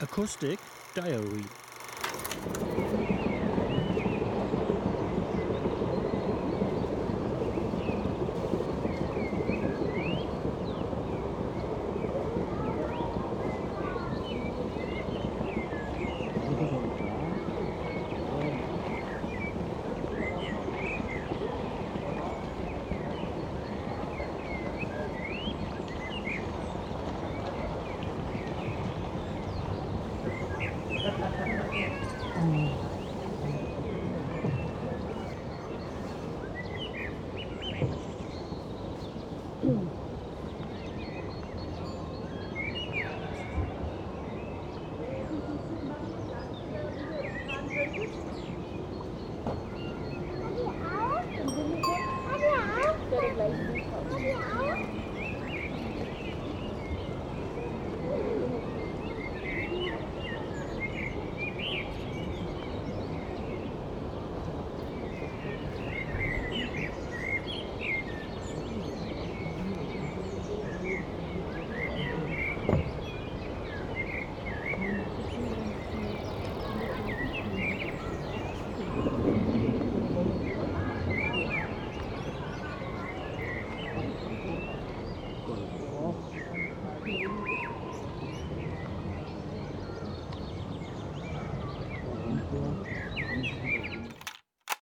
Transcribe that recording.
Acoustic Diary 嗯。Thank you.